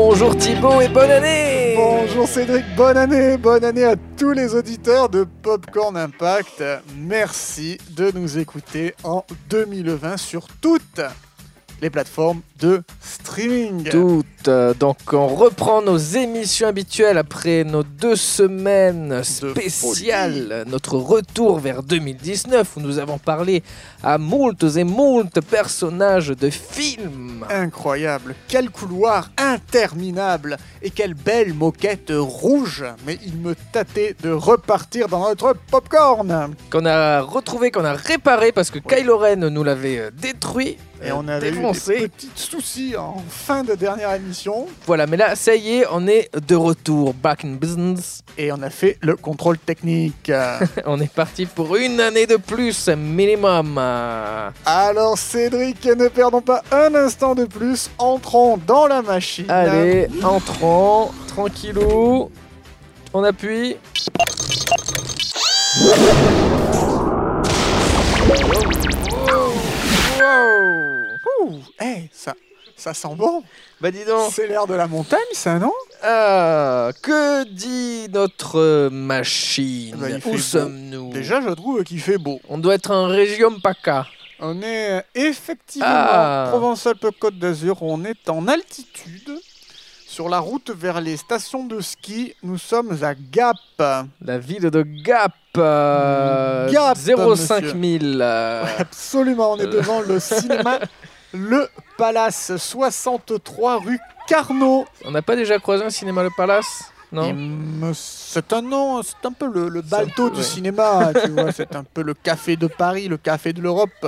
Bonjour Thibaut et bonne année Bonjour Cédric, bonne année, bonne année à tous les auditeurs de Popcorn Impact. Merci de nous écouter en 2020 sur toutes les plateformes de streaming. Toutes. Euh, Donc on reprend nos émissions habituelles après nos deux semaines spéciales, notre retour vers 2019 où nous avons parlé à moult et moult personnages de films. Incroyable, quel couloir interminable et quelle belle moquette rouge. Mais il me tâtait de repartir dans notre popcorn. Qu'on a retrouvé, qu'on a réparé parce que Kylo Ren nous l'avait euh, détruit. Et euh, on avait eu petits soucis en fin de dernière émission. Voilà, mais là, ça y est, on est de retour, back in business. Et on a fait le contrôle technique. On est parti pour une année de plus, minimum. Alors Cédric, ne perdons pas un instant de plus, entrons dans la machine. Allez, entrons, tranquillou. On appuie. Hey, ça, ça sent bon. Bah dis donc. C'est l'air de la montagne, ça, non? Ah, que dit notre machine? Bah, il fait Où beau. sommes-nous? Déjà, je trouve qu'il fait beau. On doit être en région PACA. On est euh, effectivement Ah. Provence-Alpes-Côte d'Azur. On est en altitude. Sur la route vers les stations de ski, nous sommes à Gap. La ville de Gap. euh, Gap, 05 monsieur. 000. euh, Absolument, on est devant le cinéma Le Palace, 63 rue Carnot. On n'a pas déjà croisé un cinéma Le Palace Non me- C'est un nom, c'est un peu le, le balto peu, du ouais. cinéma, tu vois, c'est un peu le café de Paris, le café de l'Europe.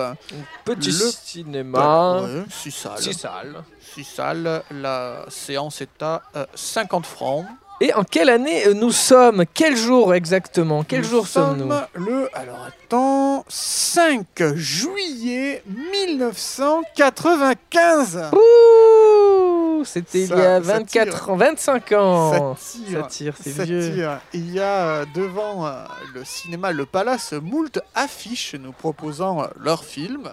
Petit Le- cinéma. Ouais, six salles. Si sale. Six salles, la séance est à euh, 50 francs. Et en quelle année euh, nous sommes? Quel jour exactement? Quel Nous jour sommes-nous? sommes le, alors attends, 5 juillet 1995. Ouh C'était il y a ça 24 tire. ans, 25 ans. Ça tire. Ça tire, c'est vieux. Il y a euh, devant euh, le cinéma Le Palace moult affiches nous proposant leurs films,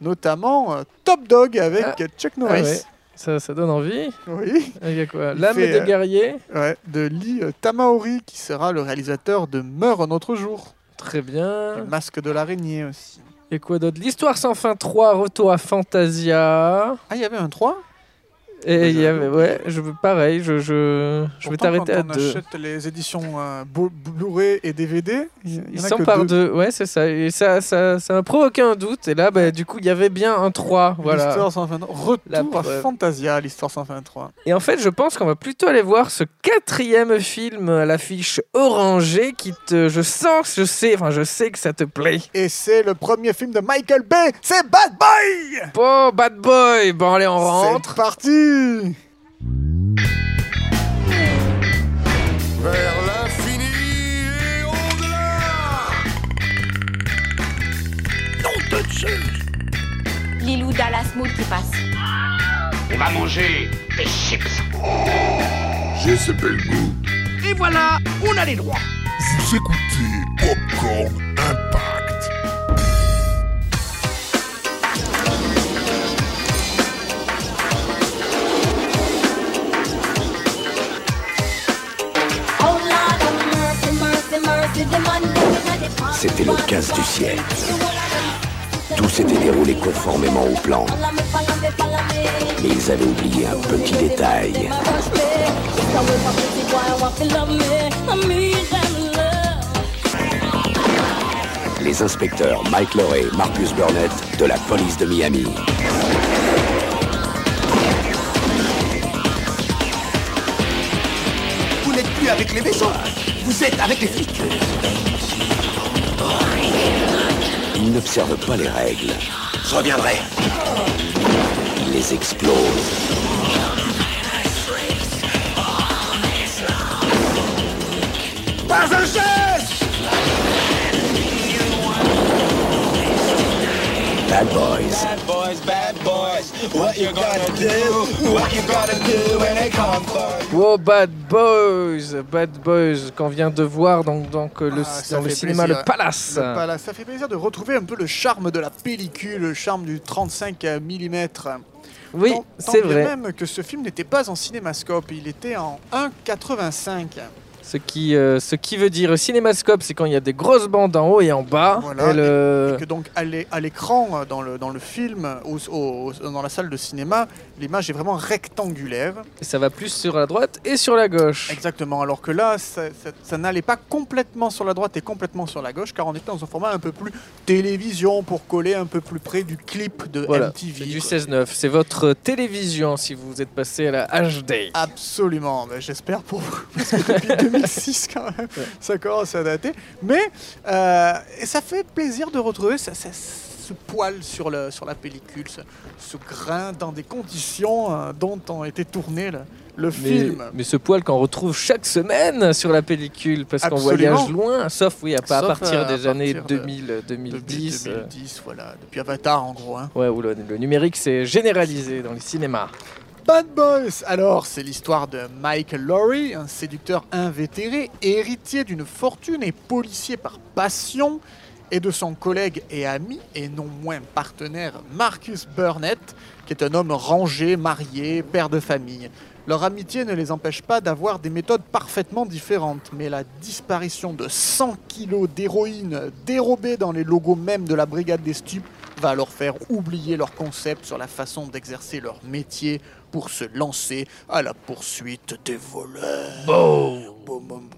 notamment Top Dog avec Ah. Chuck Ah Norris. ouais. Ça, ça donne envie. Oui, Il y a quoi L'âme des euh, guerriers. ouais, de Lee euh, Tamaori qui sera le réalisateur de Meurt un autre jour. Très Le bien. masque de l'araignée aussi. Et quoi d'autre? L'histoire sans fin 3, retour à Fantasia. Ah, il y avait un 3 Et il y avait, ouais, je pareil, je, je, je vais t'arrêter à quand on deux. achète les éditions euh, Blu- Blu-ray et DVD, y, Ils sont par deux. deux. ouais, c'est ça. Et ça, ça, ça m'a provoqué un doute. Et là, bah, du coup, il y avait bien un 3. Voilà. L'histoire sans fin 3. La Retour à. Fantasia, l'histoire sans fin 3. Et en fait, je pense qu'on va plutôt aller voir ce quatrième film à l'affiche orangée qui te. Je sens, je sais, enfin, je sais que ça te plaît. Et c'est le premier film de Michael Bay, c'est Bad Boy Bon, bad boy. Bon, allez, on rentre. C'est parti Vers l'infini et au-delà Lilou Dallas Mood qui passe. On va manger des chips. J'ai ce bel goût. Et voilà, on a les droits. Vous écoutez Popcorn Impact. C'était le 15 du siècle. Tout s'était déroulé conformément au plan. Mais ils avaient oublié un petit détail. Les inspecteurs Mike Lorey et Marcus Burnett de la police de Miami. Vous n'êtes plus avec les méchants. Vous êtes avec les flics. Ils n'observent pas les règles. Je reviendrai. Ils les explosent. Pas un geste Bad Boys. Bad boys, bad boys. What you gonna do? What you gonna do when they come for you? Wow, Bad Boys, Bad Boys qu'on vient de voir donc, donc euh, le, Ah, dans le cinéma plaisir. Le Palace. Le Palace. Ça fait plaisir de retrouver un peu le charme de la pellicule, le charme du 35 mm. Oui, c'est vrai. même que ce film n'était pas en cinémascope, il était en 1,85. Ce qui, euh, ce qui veut dire cinémascope, c'est quand il y a des grosses bandes en haut et en bas. Voilà, Et le- Et que donc à l'é- à l'écran, euh, dans le, dans le film, au- au- dans la salle de cinéma, l'image est vraiment rectangulaire. et ça va plus sur la droite et sur la gauche. Exactement, alors que là, ça, ça- ça n'allait pas complètement sur la droite et complètement sur la gauche, car on était dans un format un peu plus télévision pour coller un peu plus près du clip de Voilà, MTV. du quoi. 16-9. C'est votre télévision si vous êtes passé à la HD. Absolument, mais j'espère pour vous, parce que depuis 2006 quand même, ça commence à dater. Mais euh, et ça fait plaisir de retrouver ça- ça- ce poil sur, le, sur la pellicule, ce, ce grain dans des conditions euh, dont ont été tournés le, le Mais, film. mais ce poil qu'on retrouve chaque semaine sur la pellicule, parce qu'on voyage loin, sauf oui, à, pas à Sauf, partir euh, à des années partir de- 2000, Depuis 2010. euh, 2010, voilà, depuis Avatar en gros. hein. ouais, où le, le numérique s'est généralisé dans les cinémas. Bad Boys Alors, c'est l'histoire de Michael Lowry, un séducteur invétéré, héritier d'une fortune et policier par passion, et de son collègue et ami, et non moins partenaire, Marcus Burnett, qui est un homme rangé, marié, père de famille. Leur amitié ne les empêche pas d'avoir des méthodes parfaitement différentes, mais la disparition de 100 kilos d'héroïne dérobée dans les logos même de la brigade des stupes va leur faire oublier leur concept sur la façon d'exercer leur métier pour se lancer à la poursuite des voleurs. Boum.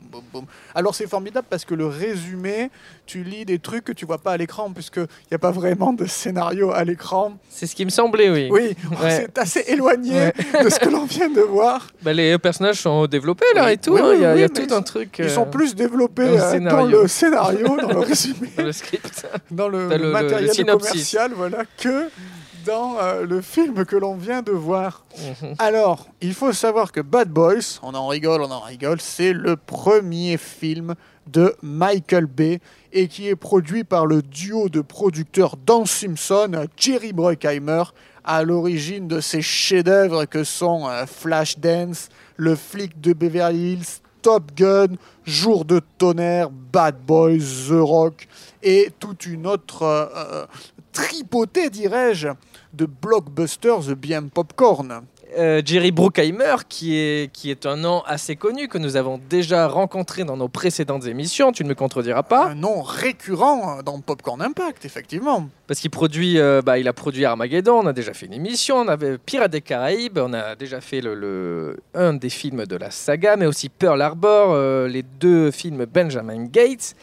Alors c'est formidable parce que le résumé, tu lis des trucs que tu vois pas à l'écran puisqu'il n'y a pas vraiment de scénario à l'écran. C'est ce qui me semblait, oui. Oui, Ouais. c'est assez éloigné de ce que l'on vient de voir. Bah, les personnages sont développés là Oui, et tout. oui, hein, Il y a, oui, il y a tout un truc. Ils euh, sont plus développés dans le euh, dans scénario. le scénario, dans le résumé. dans le script. dans le, matériel le commercial, voilà, que dans euh, le film que l'on vient de voir. Mhm. Alors, il faut savoir que Bad Boys, on en rigole, on en rigole, c'est le premier film de Michael Bay et qui est produit par le duo de producteurs Dan Simpson, Jerry Bruckheimer, à l'origine de ces chefs-d'œuvre que sont euh, Flashdance, Le flic de Beverly Hills, Top Gun, Jour de tonnerre, Bad Boys, The Rock et toute une autre euh, euh, tripotée, dirais-je, de blockbusters bien popcorn. Euh, Jerry Bruckheimer, qui est, qui est un nom assez connu, que nous avons déjà rencontré dans nos précédentes émissions, tu ne me contrediras pas, Un nom récurrent dans Popcorn Impact, effectivement. parce qu'il produit, euh, bah, il a produit Armageddon, on a déjà fait une émission, on avait Pirates des Caraïbes, on a déjà fait le, le- un des films de la saga, mais aussi Pearl Harbor, euh, les deux films Benjamin Gates.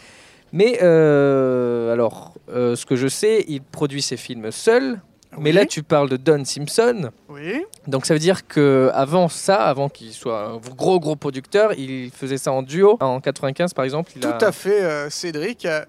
Mais alors, ce que je sais, il produit ses films seul. Mais Oui. là, tu parles de Don Simpson. Oui. Donc ça veut dire que avant ça, avant qu'il soit un gros gros producteur, il faisait ça en duo. En 95 par exemple, il Tout a... à fait, euh, Cédric. Euh,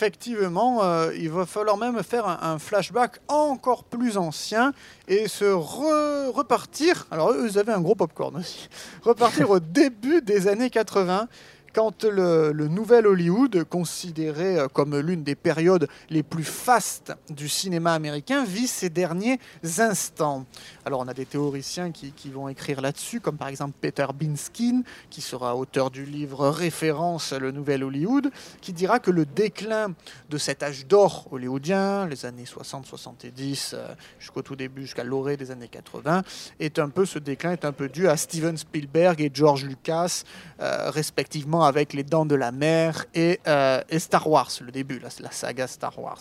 effectivement, euh, il va falloir même faire un, un flashback encore plus ancien et se re- repartir. Alors, eux, ils avaient un gros popcorn aussi. Repartir au début des années 80. Quand le, nouvel Hollywood, considéré euh, comme l'une des périodes les plus fastes du cinéma américain, vit ses derniers instants. Alors on a des théoriciens qui, qui vont écrire là-dessus, comme par exemple Peter Binskin, qui sera auteur du livre référence Le Nouvel Hollywood, qui dira que le déclin de cet âge d'or hollywoodien, les années 60-70 euh, jusqu'au tout début, jusqu'à l'orée des années 80, est un peu ce déclin est un peu dû à Steven Spielberg et George Lucas, euh, respectivement avec Les Dents de la Mer et, euh, et Star Wars, le début, la, saga Star Wars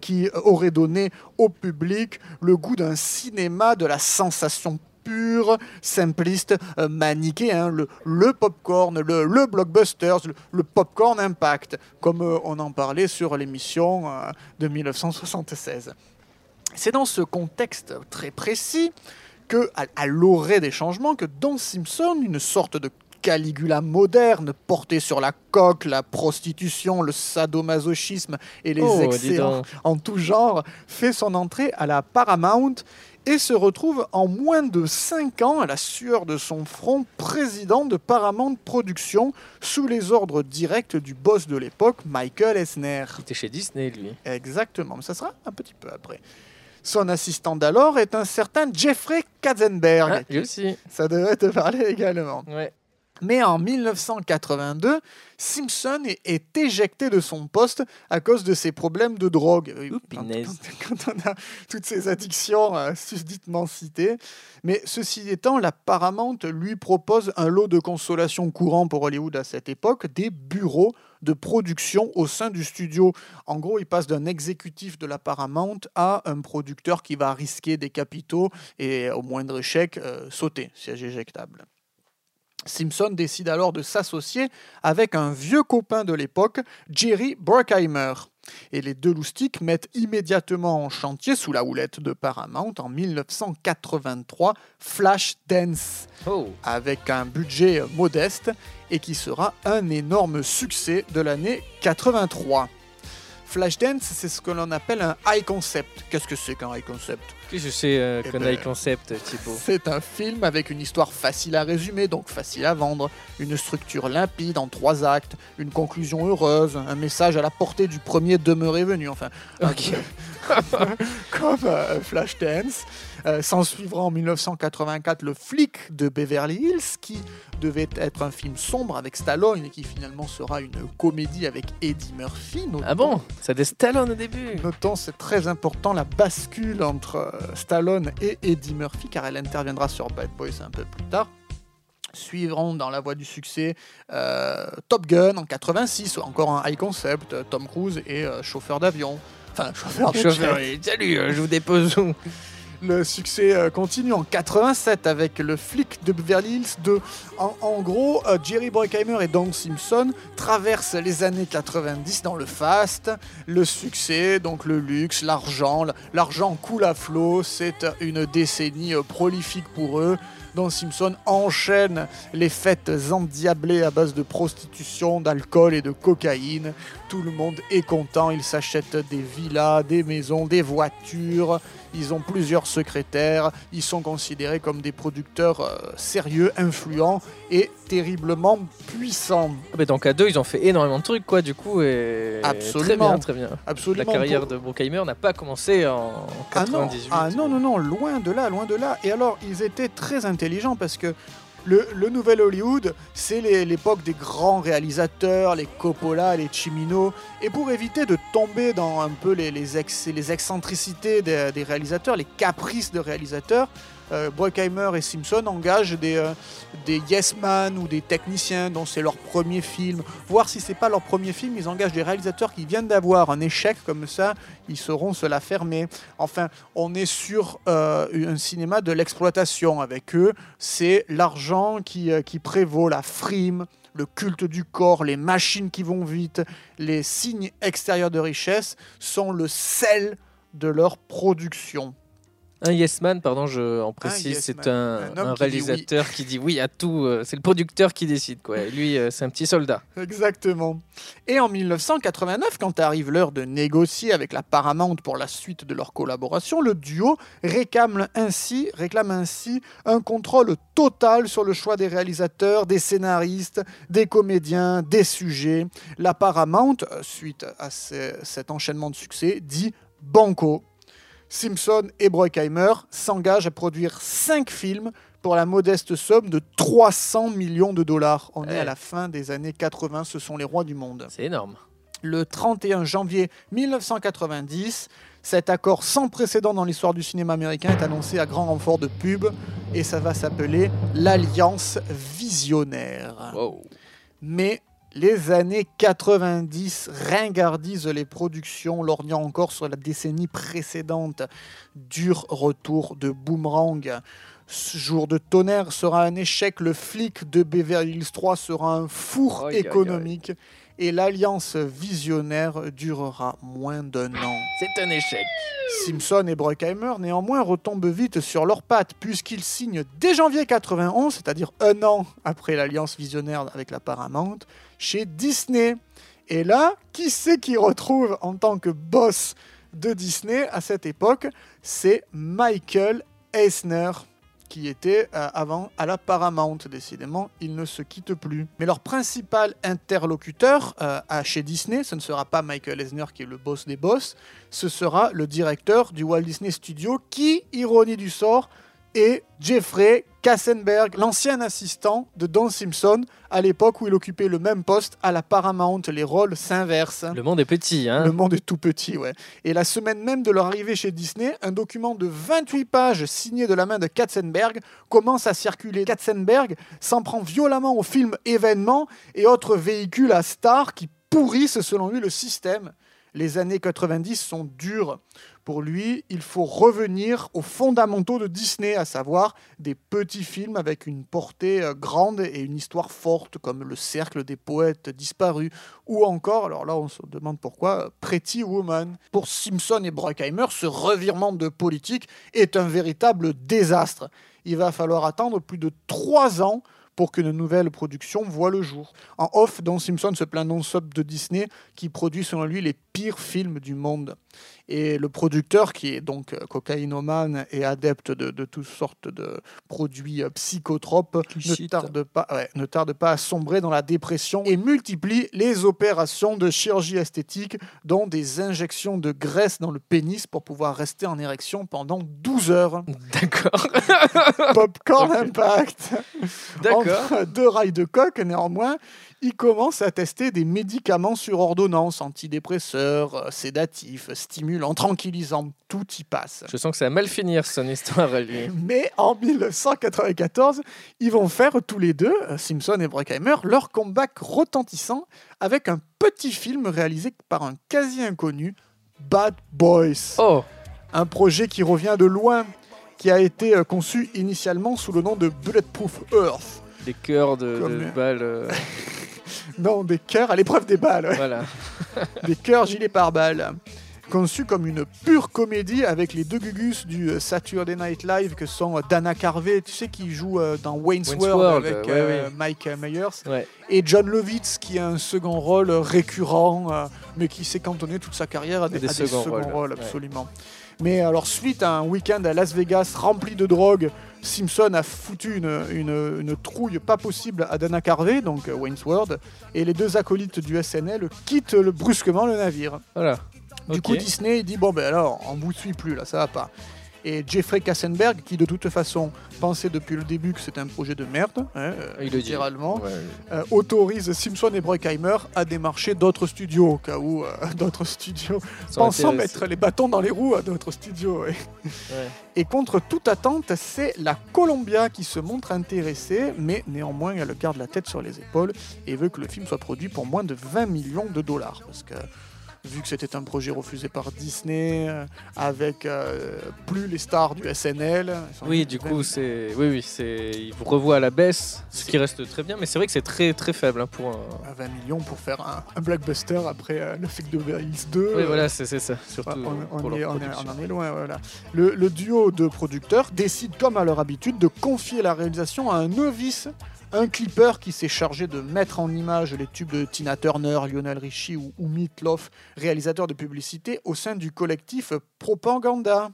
qui aurait donné au public le goût d'un cinéma de la sensation pure, simpliste, euh, hein, le, le popcorn, le, le blockbuster, le, le popcorn impact, comme euh, on en parlait sur l'émission euh, de 1976. C'est dans ce contexte très précis que, à, à l'orée des changements, que Don Simpson, une sorte de Caligula moderne, porté sur la coque, la prostitution, le sadomasochisme et les Oh, excès en, tout genre, fait son entrée à la Paramount et se retrouve en moins de 5 ans, à la sueur de son front, président de Paramount Productions, sous les ordres directs du boss de l'époque, Michael Eisner. Il était chez Disney lui. Exactement, mais ça sera un petit peu après. Son assistant d'alors est un certain Jeffrey Katzenberg. Ah, lui aussi. Ça devrait te parler également. Ouais. Mais en 1982, Simpson est, éjecté de son poste à cause de ses problèmes de drogue. Quand- quand on a toutes ces addictions euh, susditement citées. Mais ceci étant, la Paramount lui propose un lot de consolation courant pour Hollywood à cette époque, des bureaux de production au sein du studio. En gros, il passe d'un exécutif de la Paramount à un producteur qui va risquer des capitaux et au moindre échec, euh, sauter, siège éjectable. Simpson décide alors de s'associer avec un vieux copain de l'époque, Jerry Bruckheimer. Et les deux loustiques mettent immédiatement en chantier, sous la houlette de Paramount, en 1983, Flashdance, Oh, avec un budget modeste et qui sera un énorme succès de l'année 83. Flashdance, c'est ce que l'on appelle un high concept. Qu'est-ce que c'est qu'un high concept qu'est-ce que c'est euh, Eh qu'on ben, le concept, Thibaut? C'est un film avec une histoire facile à résumer, donc facile à vendre, une structure limpide en trois actes, une conclusion heureuse, un message à la portée du premier demeuré venu, enfin, un Ok. peu comme euh, Flashdance. Euh, S'en suivra en 1984 Le flic de Beverly Hills, qui devait être un film sombre avec Stallone et qui finalement sera une comédie avec Eddie Murphy. notons. Ah bon? Ça des Stallone au début Notons, c'est très important, la bascule entre euh, Stallone et Eddie Murphy, car elle interviendra sur Bad Boys un peu plus tard. Suivront dans la voie du succès euh, Top Gun en 86, encore un high concept, Tom Cruise et euh, chauffeur d'avion. Enfin, chauffeur de Chauffeur, salut, euh, je vous dépose où Le succès euh, continue en 87 avec le flic de Beverly Hills 2. En, en gros, euh, Jerry Bruckheimer et Don Simpson traversent les années 90 dans le fast, le succès, donc le luxe, l'argent. L'argent coule à flot, c'est une décennie euh, prolifique pour eux. Don Simpson enchaîne les fêtes endiablées à base de prostitution, d'alcool et de cocaïne. Tout le monde est content, ils s'achètent des villas, des maisons, des voitures. Ils ont plusieurs secrétaires, ils sont considérés comme des producteurs euh, sérieux, influents et terriblement puissants. Ah bah, Donc à deux, ils ont fait énormément de trucs, quoi, du coup. Et... Absolument. Très bien, très bien. Absolument. La carrière pour- de Bruckheimer n'a pas commencé en Ah non, 98. ah non, non, non, loin de là, loin de là. Et alors, ils étaient très intelligents parce que le, nouvel Hollywood, c'est l'époque des grands réalisateurs, les Coppola, les Cimino. Et pour éviter de tomber dans un peu les excentricités des, des réalisateurs, les caprices de réalisateurs, euh, Bruckheimer et Simpson engagent des, euh, des yes man ou des techniciens dont c'est leur premier film. Voir si c'est pas leur premier film, ils engagent des réalisateurs qui viennent d'avoir un échec comme ça, ils sauront se la fermer. Enfin, on est sur euh, un cinéma de l'exploitation avec eux. C'est l'argent qui, euh, qui prévaut, la frime, le culte du corps, les machines qui vont vite, les signes extérieurs de richesse sont le sel de leur production. Un yes man, pardon, je en précise, yes c'est un, Un homme un qui dit réalisateur qui dit oui à tout. euh, c'est le producteur qui décide, quoi. Et lui, euh, c'est un petit soldat. Exactement. Et en 1989, quand arrive l'heure de négocier avec la Paramount pour la suite de leur collaboration, le duo réclame ainsi, réclame ainsi un contrôle total sur le choix des réalisateurs, des scénaristes, des comédiens, des sujets. La Paramount, euh, suite à ce- cet enchaînement de succès, dit Banco. Simpson et Bruckheimer s'engagent à produire 5 films pour la modeste somme de 300 millions de dollars. On est à la fin des années 80, ce sont les rois du monde. C'est énorme. Le 31 janvier 1990, cet accord sans précédent dans l'histoire du cinéma américain est annoncé à grand renfort de pub et ça va s'appeler l'Alliance Visionnaire. Wow. Mais les années 90 ringardisent les productions, lorgnant encore sur la décennie précédente. Dur retour de Boomerang. Ce jour de tonnerre sera un échec. Le flic de Beverly Hills 3 sera un four économique. Et l'alliance visionnaire durera moins d'un an. C'est un échec. Simpson et Bruckheimer néanmoins retombent vite sur leurs pattes puisqu'ils signent dès janvier 91, c'est-à-dire un an après l'alliance visionnaire avec la Paramount, chez Disney. Et là, qui c'est qui retrouve en tant que boss de Disney à cette époque? C'est Michael Eisner qui était euh, avant à la Paramount. Décidément, ils ne se quittent plus. Mais leur principal interlocuteur euh, à chez Disney, ce ne sera pas Michael Eisner qui est le boss des boss, ce sera le directeur du Walt Disney Studio qui, ironie du sort, et Jeffrey Kassenberg, l'ancien assistant de Don Simpson, à l'époque où il occupait le même poste à la Paramount. Les rôles s'inversent. Le monde est petit, hein. Le monde est tout petit, ouais. Et la semaine même de leur arrivée chez Disney, un document de 28 pages signé de la main de Katzenberg commence à circuler. Katzenberg s'en prend violemment au film événements et autres véhicules à stars qui pourrissent selon lui le système. Les années 90 sont dures. Pour lui, il faut revenir aux fondamentaux de Disney, à savoir des petits films avec une portée euh, grande et une histoire forte, comme Le Cercle des Poètes Disparus, ou encore, alors là on se demande pourquoi, Pretty Woman. Pour Simpson et Bruckheimer, ce revirement de politique est un véritable désastre. Il va falloir attendre plus de trois ans pour qu'une nouvelle production voit le jour. En off, Don Simpson se plaint non-stop de Disney qui produit selon lui les pires films du monde. Et le producteur, qui est donc euh, cocaïnomane et adepte de, de toutes sortes de produits euh, psychotropes, ne Clicite. tarde, pas, ouais, ne tarde pas à sombrer dans la dépression et multiplie les opérations de chirurgie esthétique, dont des injections de graisse dans le pénis pour pouvoir rester en érection pendant 12 heures. D'accord. Popcorn Impact D'accord. entre deux rails de coque, néanmoins, il commence à tester des médicaments sur ordonnance, antidépresseurs, euh, sédatifs, stimulants, tranquillisants, tout y passe. Je sens que ça va mal finir son histoire à lui. Mais en 1994, ils vont faire tous les deux, euh, Simpson et Bruckheimer, leur comeback retentissant avec un petit film réalisé par un quasi inconnu, Bad Boys. Oh, Un projet qui revient de loin, qui a été euh, conçu initialement sous le nom de Bulletproof Earth. des cœurs de, Comme- de balles. Non, des cœurs à l'épreuve des balles. ouais. voilà. des cœurs gilets pare-balles. Conçu comme une pure comédie avec les deux gugus du euh, Saturday Night Live que sont euh, Dana Carvey, tu sais, qui joue euh, dans Wayne's, Wayne's World, World, avec ouais, euh. Mike Myers, Ouais. et John Lovitz qui a un second rôle récurrent, euh, mais qui s'est cantonné toute sa carrière à des, Des à des seconds seconds rôles, rôles, ouais. absolument. Mais alors, suite à un week-end à Las Vegas rempli de drogue, Simpson a foutu une, une- une trouille pas possible à Dana Carvey, donc euh, Wayne's World, et les deux acolytes du SNL quittent le- brusquement le navire. Voilà. Du coup, Disney dit bon ben alors, on vous suit plus là, ça va pas. Et Jeffrey Kassenberg, qui de toute façon pensait depuis le début que c'était un projet de merde, hein, euh, Il le dit. littéralement, Ouais. euh, autorise Simpson et Bruckheimer à démarcher d'autres studios, au cas où euh, d'autres studios, pensant mettre les bâtons dans les roues à d'autres studios. ouais. Ouais. Et contre toute attente, c'est la Columbia qui se montre intéressée, mais néanmoins elle garde la tête sur les épaules et veut que le film soit produit pour moins de 20 millions de dollars. Parce que vu que c'était un projet refusé par Disney, euh, avec euh, plus les stars du SNL. ils Oui, du 20 coup, c'est. Oui, oui, c'est. Il vous revoit à la baisse, ce qui reste très bien, mais c'est vrai que c'est très très faible hein, pour un. à 20 millions pour faire un, un blockbuster après euh, le film de Hills 2. Oui, voilà, c'est c'est ça. Surtout on, on pour est- on est- on en est loin, voilà. Le, le duo de producteurs décide, comme à leur habitude, de confier la réalisation à un novice, un clipper qui s'est chargé de mettre en image les tubes de Tina Turner, Lionel Richie ou, ou réalisateur de publicité au sein du collectif Propaganda.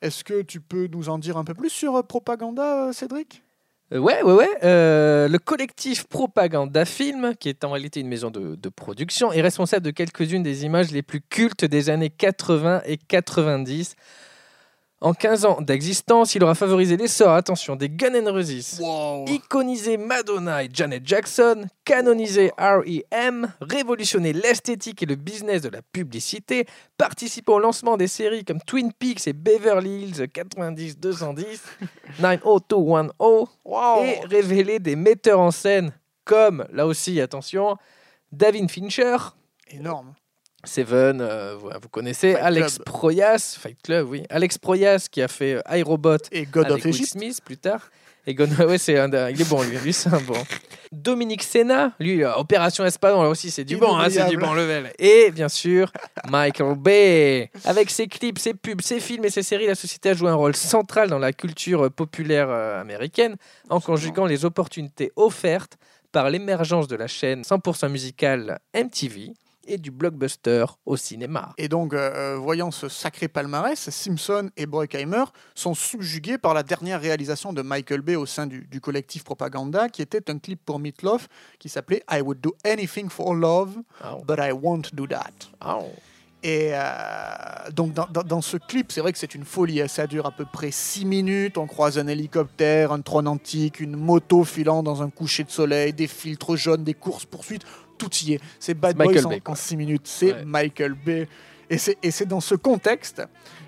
Est-ce que tu peux nous en dire un peu plus sur euh, Propaganda, euh, Cédric? Euh, ouais, ouais, ouais. le collectif Propaganda Film, qui est en réalité une maison de production, est responsable de quelques-unes des images les plus cultes des années 80 et 90. En 15 ans d'existence, il aura favorisé l'essor, attention, des Guns N' Roses, iconisé Madonna et Janet Jackson, canonisé R.E.M., révolutionné l'esthétique et le business de la publicité, participé au lancement des séries comme Twin Peaks et Beverly Hills 90-210, 90210, Wow. et révélé des metteurs en scène comme, là aussi, attention, David Fincher, Énorme. Seven, euh, vous, connaissez, Fight Alex Club. Proyas, Fight Club, oui, Alex Proyas qui a fait euh, iRobot Et God avec of Will Egypt. Smith plus tard. Et Gon- ouais, c'est un, il est bon, lui, lui c'est un bon. Dominique Senna, lui, euh, Opération Espadon, là aussi, c'est du bon, hein, c'est du bon level. Et bien sûr, Michael Bay. Avec ses clips, ses pubs, ses films et ses séries, la société a joué un rôle central dans la culture populaire euh, américaine, en conjuguant les opportunités offertes par l'émergence de la chaîne 100% musicale MTV et du blockbuster au cinéma. Et donc, euh, voyant ce sacré palmarès, Simpson et Bruckheimer sont subjugués par la dernière réalisation de Michael Bay au sein du, du collectif Propaganda, qui était un clip pour Meatloaf qui s'appelait I would do anything for love, Ah, but I won't do that. ah. Et euh, donc dans, dans- dans ce clip, c'est vrai que c'est une folie. hein. Ça dure à peu près 6 minutes. On croise un hélicoptère, un trône antique, une moto filant dans un coucher de soleil, des filtres jaunes, des courses poursuites. Tout y est. C'est Bad Michael Boys Bay, en, 6 minutes. C'est Ouais. Michael Bay. Et c'est et c'est dans ce contexte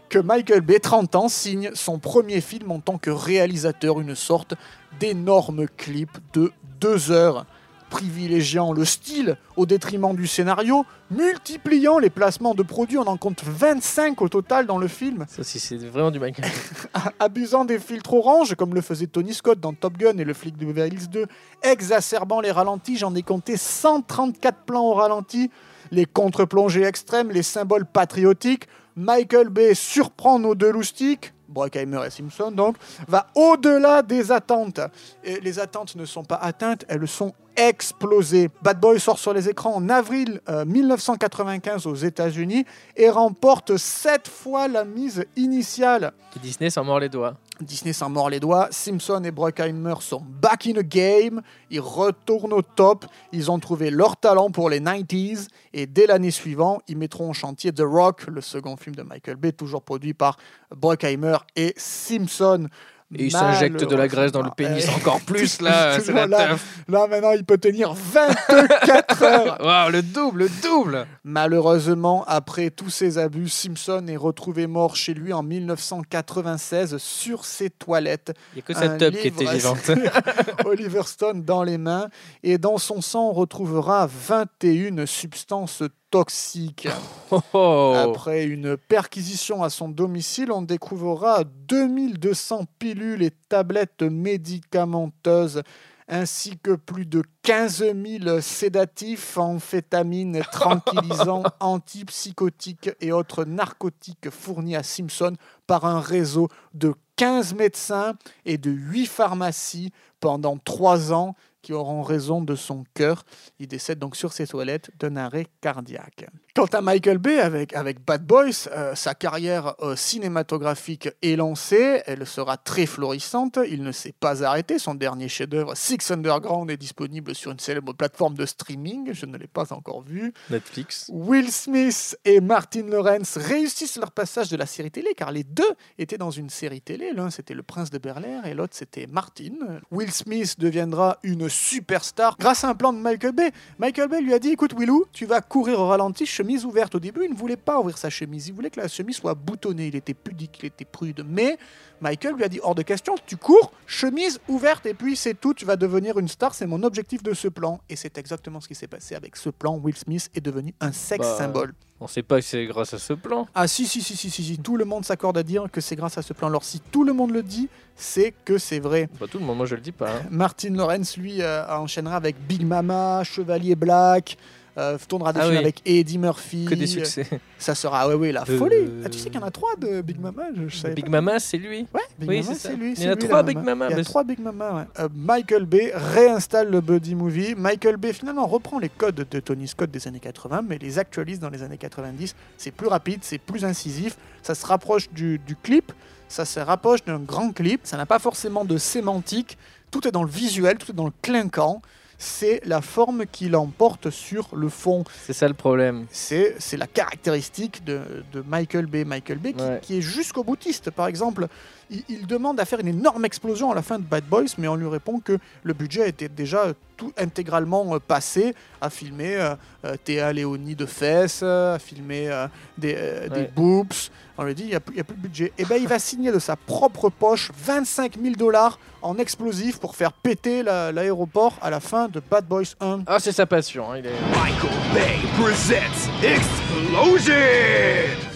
que Michael Bay, 30 ans, signe son premier film en tant que réalisateur, une sorte d'énorme clip de 2 heures privilégiant le style au détriment du scénario, multipliant les placements de produits, on en compte 25 au total dans le film, Ça, c'est vraiment du Michael. abusant des filtres orange comme le faisait Tony Scott dans Top Gun et le flic de Beverly Hills 2, exacerbant les ralentis, j'en ai compté 134 plans au ralenti, les contre-plongées extrêmes, les symboles patriotiques, Michael Bay surprend nos deux loustiques, Brockheimer et Simpson donc, va au-delà des attentes. Les attentes ne sont pas atteintes, elles sont explosées. Bad Boy sort sur les écrans en avril euh, 1995 aux États-Unis et remporte sept fois la mise initiale. Disney s'en mord les doigts. Disney s'en mord les doigts. Simpson et Brockheimer sont back in the game. Ils retournent au top. Ils ont trouvé leur talent pour les 90s. Et dès l'année suivante, ils mettront en chantier The Rock, le second film de Michael Bay, toujours produit par Brockheimer et Simpson. Et il s'injecte de la graisse dans le pénis encore plus, là. C'est la là, là, maintenant, il peut tenir 24 heures. Waouh, le double, le double Malheureusement, après tous ces abus, Simpson est retrouvé mort chez lui en 1996 sur ses toilettes. Il n'y a que cette Un tub qui était vivante. Oliver Stone dans les mains. Et dans son sang, on retrouvera 21 substances toxiques. Oh, oh. Après une perquisition à son domicile, on découvrira 2200 pilules et tablettes médicamenteuses ainsi que plus de 15 000 sédatifs, amphétamines, tranquillisants, antipsychotiques et autres narcotiques fournis à Simpson par un réseau de 15 médecins et de 8 pharmacies pendant 3 ans qui auront raison de son cœur. Il décède donc sur ses toilettes d'un arrêt cardiaque. Quant à Michael Bay, avec, avec Bad Boys, euh, sa carrière euh, cinématographique est lancée, elle sera très florissante, il ne s'est pas arrêté, son dernier chef-d'œuvre, Six Underground, est disponible sur une célèbre plateforme de streaming, je ne l'ai pas encore vu. Netflix. Will Smith et Martin Lawrence réussissent leur passage de la série télé, car les deux étaient dans une série télé, l'un c'était Le Prince de Bel-Air et l'autre c'était Martin. Will Smith deviendra une superstar grâce à un plan de Michael Bay. Michael Bay lui a dit, écoute Willou, tu vas courir au ralenti, chemise ouverte. Au début, il ne voulait pas ouvrir sa chemise, il voulait que la chemise soit boutonnée, il était pudique, il était prude. Mais Michael lui a dit, hors de question, tu cours, chemise ouverte, et puis c'est tout, tu vas devenir une star, c'est mon objectif de ce plan. Et c'est exactement ce qui s'est passé avec ce plan. Will Smith est devenu un sex Bah, On sait pas que c'est grâce à ce plan. Ah si, si, si, si, si, si, tout le monde s'accorde à dire que c'est grâce à ce plan. Alors si tout le monde le dit, c'est que c'est vrai. Pas tout le monde, moi je le dis pas. hein. Martin Lawrence, lui, euh, enchaînera avec Big Mama, Chevalier Black, euh, tournera des Ah films oui. avec Eddie Murphy. Que des succès. Ça sera, ah ouais, ouais, la Euh, folie. Ah, tu sais qu'il y en a trois de Big Mama je, je Big pas. Mama, c'est lui. Ouais, Big Oui, Mama, c'est lui. Il y c'est en a lui, trois Big Mama, Il y a trois Big Mama, ouais. Euh, Michael Bay réinstalle le buddy movie. Michael Bay finalement reprend les codes de Tony Scott des années 80, mais les actualise dans les années 90. C'est plus rapide, c'est plus incisif. Ça se rapproche du, du clip, ça se rapproche d'un grand clip. Ça n'a pas forcément de sémantique. Tout est dans le visuel, tout est dans le clinquant. C'est la forme qui l'emporte sur le fond C'est ça le problème. c'est la caractéristique de, de Michael Bay. Michael Bay qui, Ouais. qui est jusqu'au boutiste. Par exemple, il, il demande à faire une énorme explosion à la fin de Bad Boys, mais on lui répond que le budget était déjà tout intégralement euh, passé à filmer euh, euh, Théa Léonie de fesses, à filmer euh, des, euh, boobs. On lui dit il n'y a, plus- il y a plus de budget. Et ben il va signer de sa propre poche 25 000 dollars en explosifs pour faire péter la- l'aéroport à la fin de Bad Boys 1. Ah, c'est sa passion. hein, il est... Michael Bay presents Explosion!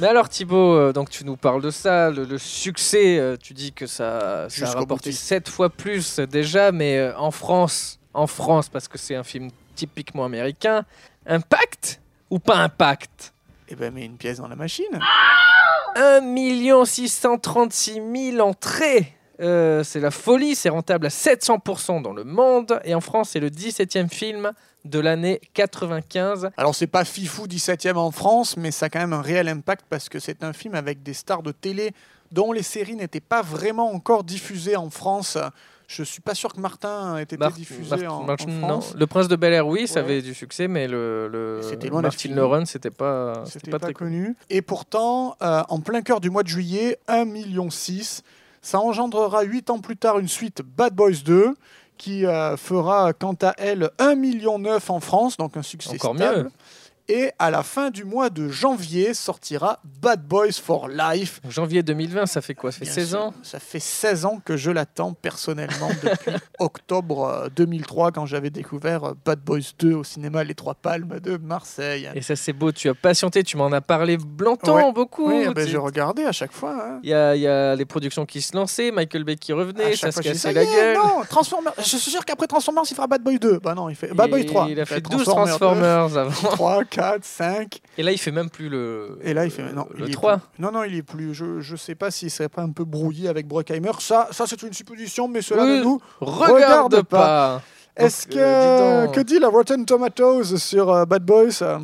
Mais alors Thibaut, euh, donc tu nous parles de ça, le, le succès, euh, tu dis que ça, ça a rapporté boutiste. 7 fois plus euh, déjà, mais euh, en France, en France, parce que c'est un film typiquement américain, impact ou pas impact? Et ben met une pièce dans la machine. 1 636 000 entrées Euh, c'est la folie, c'est rentable à 700% dans le monde, et en France c'est le 17e film de l'année 95. Alors c'est pas Fifou 17e en France, mais ça a quand même un réel impact parce que c'est un film avec des stars de télé dont les séries n'étaient pas vraiment encore diffusées en France. Je suis pas sûr que Martin ait été Mar- diffusé Mar- en, en Martin, non. France. Le Prince de Bel Air, oui, ça Ouais. avait du succès, mais le, loin Martin. Lawrence, c'était pas, C'était pas, pas, très connu. Et pourtant, euh, en plein cœur du mois de juillet, 1,6 million. Ça engendrera 8 ans plus tard une suite Bad Boys 2 qui euh, fera quant à elle 1,9 million en France, donc un succès Encore stable. mieux. Et à la fin du mois de janvier sortira Bad Boys for Life. Janvier 2020, ça fait quoi? Ça fait Bien 16 sûr, ans? Ça fait 16 ans que je l'attends personnellement depuis octobre euh, 2003 quand j'avais découvert euh, Bad Boys 2 au cinéma Les Trois Palmes de Marseille. Et ça, c'est beau. Tu as patienté, tu m'en as parlé longtemps, Ouais. beaucoup. Oui, ben, j'ai regardé à chaque fois. hein. Il y a, il y a les productions qui se lançaient, Michael Bay qui revenait, ça se cassait la gueule. Non, Transformers. Je suis sûr qu'après Transformers, il fera Bad Boy 2. Bah non, il fait Bad Boy 3. Il a fait 12 Transformers Transformers avant. 3, 4, 5. Et là, il fait même plus le. Et là, il fait. Non, le il est 3. plus- Non, non, il est plus. Je, je sais pas s'il serait pas un peu brouillé avec Bruckheimer. Ça, ça c'est une supposition, mais cela Oui, ne nous. Regarde, Regarde pas. Est-ce que. euh, dis donc. que dit la Rotten Tomatoes sur euh, Bad Boys euh,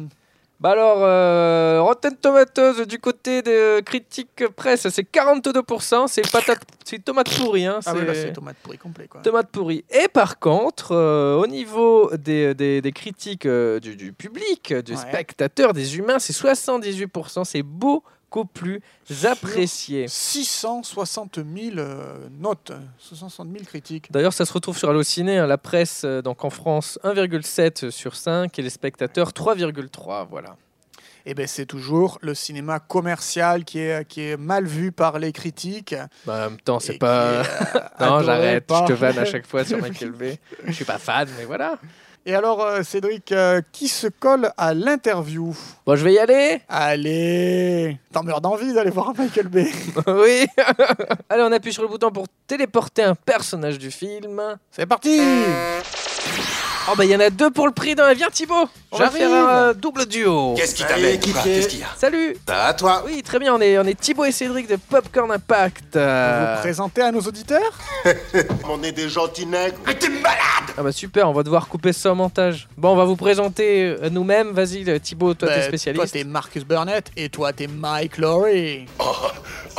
Bah alors, euh, Rotten Tomatoes du côté de critique presse, c'est 42%. C'est patate, c'est tomate pourrie. Hein, Ah oui, là, c'est- c'est tomate pourri complet, quoi. Tomate pourrie. Et par contre, euh, au niveau des, des- des critiques euh, du, du public, du Ouais. spectateur, des humains, c'est 78%. C'est beaucoup plus apprécié. 660 000 euh, notes, 660 000 critiques. D'ailleurs, ça se retrouve sur Allociné, hein, la presse, euh, donc en France, 1,7 sur 5 et les spectateurs, 3,3. Voilà. Et ben c'est toujours le cinéma commercial qui est, qui est mal vu par les critiques. Bah, en même temps, c'est pas. non, j'arrête, je te vanne à chaque fois sur Michael Bay. Je suis pas fan, mais voilà. Et alors, euh, Cédric, euh, qui se colle à l'interview? Bon, je vais y aller. Allez T'en meurs d'envie d'aller voir Michael Bay. oui. Allez, on appuie sur le bouton pour téléporter un personnage du film. C'est parti Oh, bah, il y en a deux pour le prix d'un. Viens, Thibaut. On va J'arrive. faire un double duo. Qu'est-ce qui t'amène Qu'est-ce qu'il y a Salut. Ça va, toi Oui, très bien. On est, on est Thibaut et Cédric de Popcorn Impact. Euh, Vous présentez à nos auditeurs On est des gentils nègres. Mais t'es malade Ah bah super, on va devoir couper ça au montage. Bon, on va vous présenter euh, nous-mêmes. Vas-y, Thibaut, toi, t'es Toi, spécialiste. t'es Marcus Burnett et toi, t'es Mike Laurie. Oh,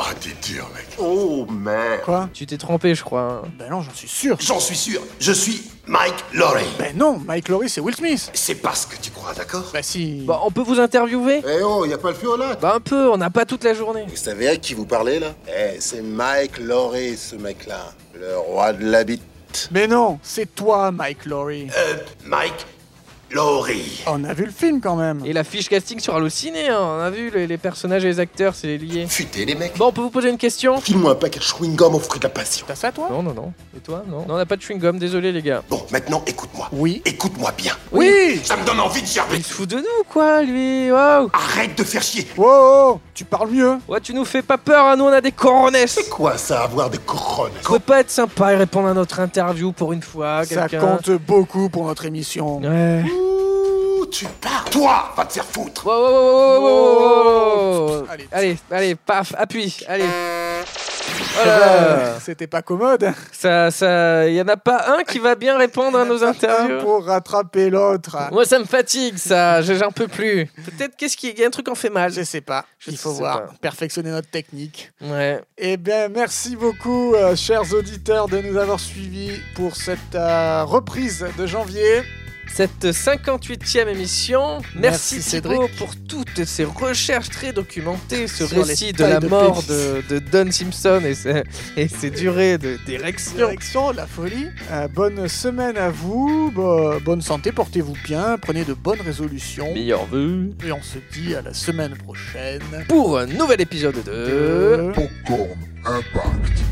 oh t'es dur, mec. Oh, merde. Quoi Tu t'es trompé, je crois. Ben non, j'en suis sûr. J'en suis sûr, je suis Mike Laurie. Ben non, Mike Laurie, c'est Will Smith. C'est pas ce que tu crois, d'accord Bah si. Bon, on peut vous interviewer Eh oh, y a pas le feu au lac. Bah un peu, on n'a pas toute la journée. Vous savez à qui vous parlez, là Eh, c'est Mike Laurie, ce mec-là. Le roi de la bite. Mais non, c'est toi, Mike Laurie. Euh, Mike Laurie. On a vu le film quand même. Et la fiche casting sur Allociné, hein, on a vu les, les personnages et les acteurs, c'est lié. Futé, les mecs. Bon, on peut vous poser une question File-moi un paquet de chewing-gum au fruit de la passion. T'as ça, toi Non, non, non. Et toi Non, non on n'a pas de chewing-gum, désolé les gars. Bon, maintenant, écoute-moi. Oui. Écoute-moi bien. Oui Ça me donne envie de gerber. Il se fout de nous, quoi, lui Waouh Arrête de faire chier. Wow, tu parles mieux. Ouais, tu nous fais pas peur, hein, nous on a des coronesses C'est quoi ça, avoir des Vous pouvez pas être sympa et répondre à notre interview pour une fois, Ça compte beaucoup pour notre émission. Ouais. Tu pars. Toi, va te faire foutre. Wow, wow, wow. Allez. allez, allez, paf, appuie, allez. Eh Voilà. ben, C'était pas commode. Ça, ça, y en a pas un qui va bien répondre à nos Un interviews. pour rattraper l'autre. Moi, ça me fatigue, ça. Je- J'en peux plus. Peut-être qu'est-ce qui, y a un truc en fait mal. Je sais pas. Je Il faut voir. pas. Perfectionner notre technique. Ouais. Eh bien, merci beaucoup, euh, chers auditeurs, de nous avoir suivis pour cette euh, reprise de janvier. Cette 58e émission. Merci, Cédric. pour toutes ces recherches très documentées, ce Sur récit de la de mort de, de Don Simpson et ses, et ses durées de- d'érection. Direction la folie. Euh, bonne semaine à vous. Bo- bonne santé, portez-vous bien. Prenez de bonnes résolutions. Meilleur vœu Et on se dit à la semaine prochaine. pour un nouvel épisode de... Popcorn Impact.